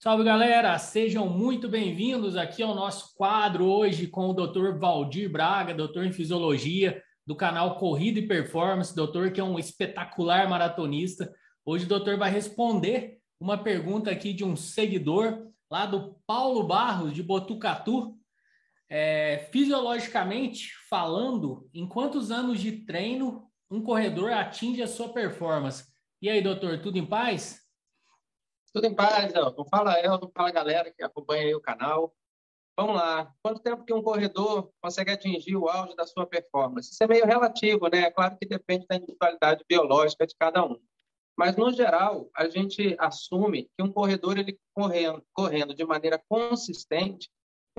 Salve galera, sejam muito bem-vindos aqui ao nosso quadro hoje com o Dr. Valdir Braga, doutor em fisiologia do canal Corrida e Performance, doutor que é um espetacular maratonista. Hoje o doutor vai responder uma pergunta aqui de um seguidor lá do Paulo Barros de Botucatu. É, fisiologicamente falando, em quantos anos de treino um corredor atinge a sua performance? E aí, doutor, tudo em paz? Tudo em paz, Elton. Fala, Elton. Fala, galera que acompanha o canal. Vamos lá. Quanto tempo que um corredor consegue atingir o auge da sua performance? Isso é meio relativo, né? É claro que depende da individualidade biológica de cada um. Mas, no geral, a gente assume que um corredor, ele correndo, correndo de maneira consistente,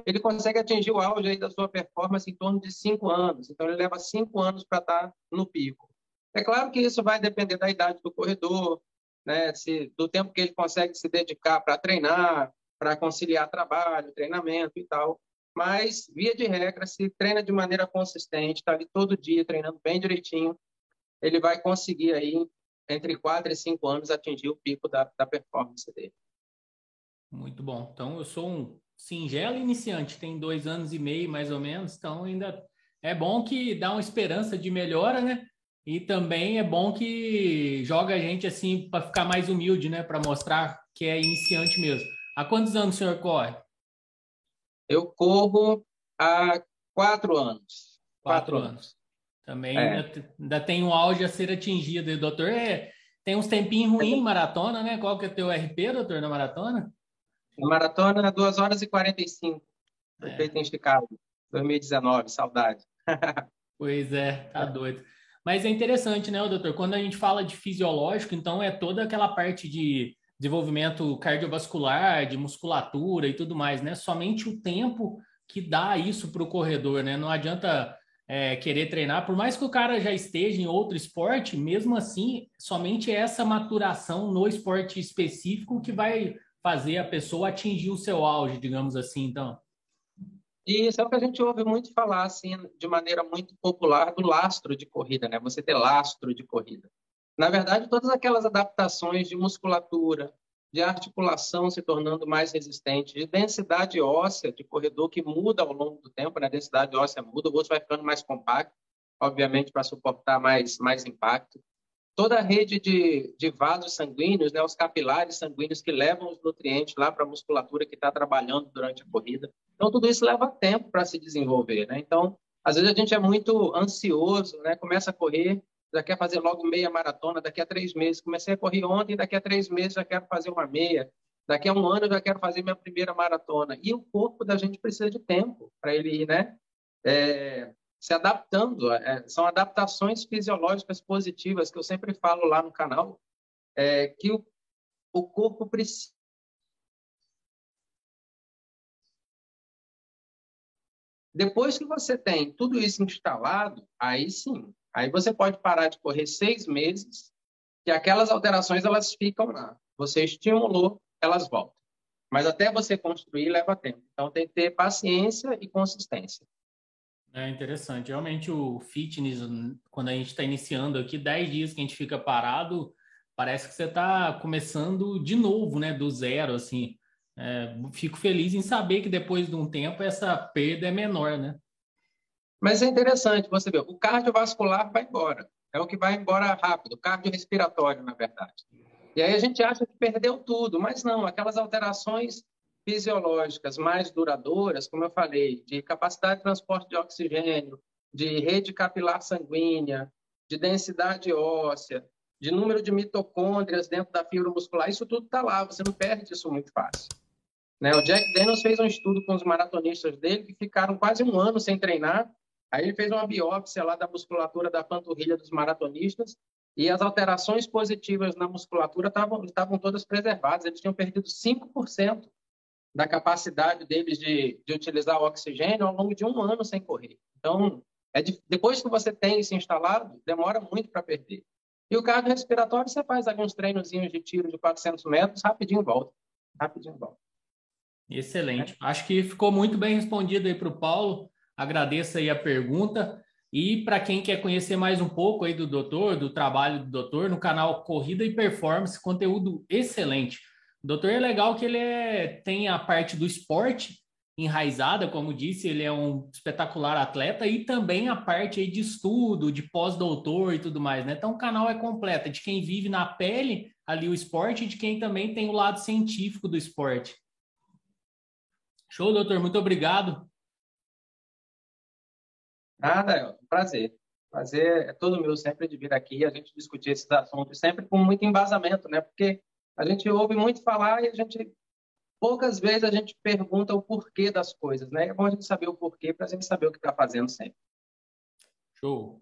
ele consegue atingir o auge da sua performance em torno de cinco anos. Então, ele leva cinco anos para estar no pico. É claro que isso vai depender da idade do corredor, né, se, do tempo que ele consegue se dedicar para treinar, para conciliar trabalho, treinamento e tal. Mas, via de regra, se treina de maneira consistente, está ali todo dia treinando bem direitinho, ele vai conseguir aí, entre quatro e cinco anos, atingir o pico da, da performance dele. Muito bom. Então, eu sou um singelo iniciante, tem dois anos e meio, mais ou menos, então ainda é bom que dá uma esperança de melhora, né? E também é bom que joga a gente assim para ficar mais humilde, né? Para mostrar que é iniciante mesmo. Há quantos anos o senhor corre? Eu corro há quatro anos. Quatro, quatro anos. Também é. ainda, tem um auge a ser atingido. doutor, é, tem uns tempinhos ruins em maratona, né? Qual que é o teu RP, doutor, na maratona? Na maratona, 2 horas e 45. Foi é. em Chicago, 2019. Saudade. pois é, tá doido. Mas é interessante, né, doutor? Quando a gente fala de fisiológico, então é toda aquela parte de desenvolvimento cardiovascular, de musculatura e tudo mais, né? Somente o tempo que dá isso para o corredor, né? Não adianta é, querer treinar, por mais que o cara já esteja em outro esporte, mesmo assim, somente essa maturação no esporte específico que vai fazer a pessoa atingir o seu auge, digamos assim, então. E isso é o que a gente ouve muito falar, assim, de maneira muito popular, do lastro de corrida, né? Você ter lastro de corrida. Na verdade, todas aquelas adaptações de musculatura, de articulação se tornando mais resistente, de densidade óssea de corredor que muda ao longo do tempo, né? A densidade óssea muda, o osso vai ficando mais compacto, obviamente para suportar mais, mais impacto toda a rede de, de vasos sanguíneos, né, os capilares sanguíneos que levam os nutrientes lá para a musculatura que está trabalhando durante a corrida. Então, tudo isso leva tempo para se desenvolver. Né? Então, às vezes a gente é muito ansioso, né? começa a correr, já quer fazer logo meia maratona daqui a três meses. Comecei a correr ontem, daqui a três meses já quero fazer uma meia. Daqui a um ano eu já quero fazer minha primeira maratona. E o corpo da gente precisa de tempo para ele ir, né? É, se adaptando. É, são adaptações fisiológicas positivas que eu sempre falo lá no canal, é, que o, o corpo precisa. Depois que você tem tudo isso instalado, aí sim, aí você pode parar de correr seis meses, que aquelas alterações elas ficam lá. Você estimulou, elas voltam. Mas até você construir leva tempo. Então tem que ter paciência e consistência. É interessante. Realmente o fitness, quando a gente está iniciando aqui, 10 dias que a gente fica parado, parece que você está começando de novo, né? Do zero, assim. É, fico feliz em saber que depois de um tempo essa perda é menor, né? Mas é interessante você ver, o cardiovascular vai embora. É o que vai embora rápido, o cardiorrespiratório, na verdade. E aí a gente acha que perdeu tudo, mas não, aquelas alterações fisiológicas mais duradouras, como eu falei, de capacidade de transporte de oxigênio, de rede capilar sanguínea, de densidade óssea, de número de mitocôndrias dentro da fibra muscular, isso tudo está lá, você não perde isso muito fácil. Né? O Jack Daniels fez um estudo com os maratonistas dele que ficaram quase um ano sem treinar, aí ele fez uma biópsia lá da musculatura da panturrilha dos maratonistas e as alterações positivas na musculatura estavam todas preservadas, eles tinham perdido 5% da capacidade deles de, de utilizar o oxigênio ao longo de um ano sem correr. Então, é de, depois que você tem isso instalado, demora muito para perder. E o cardio respiratório, você faz alguns treinozinhos de tiro de 400 metros, rapidinho volta. Rapidinho volta. Excelente. É. Acho que ficou muito bem respondido aí para o Paulo. Agradeço aí a pergunta. E para quem quer conhecer mais um pouco aí do doutor, do trabalho do doutor, no canal Corrida e Performance, conteúdo excelente. O doutor é legal que ele é, tem a parte do esporte enraizada, como disse, ele é um espetacular atleta e também a parte aí de estudo, de pós-doutor e tudo mais, né? Então o canal é completo, é de quem vive na pele ali o esporte e de quem também tem o lado científico do esporte. Show, doutor, muito obrigado. Nada, é prazer. Prazer é todo meu sempre de vir aqui a gente discutir esses assuntos, sempre com muito embasamento, né? Porque a gente ouve muito falar e a gente poucas vezes a gente pergunta o porquê das coisas, né? É bom a gente saber o porquê para a gente saber o que está fazendo sempre. Show.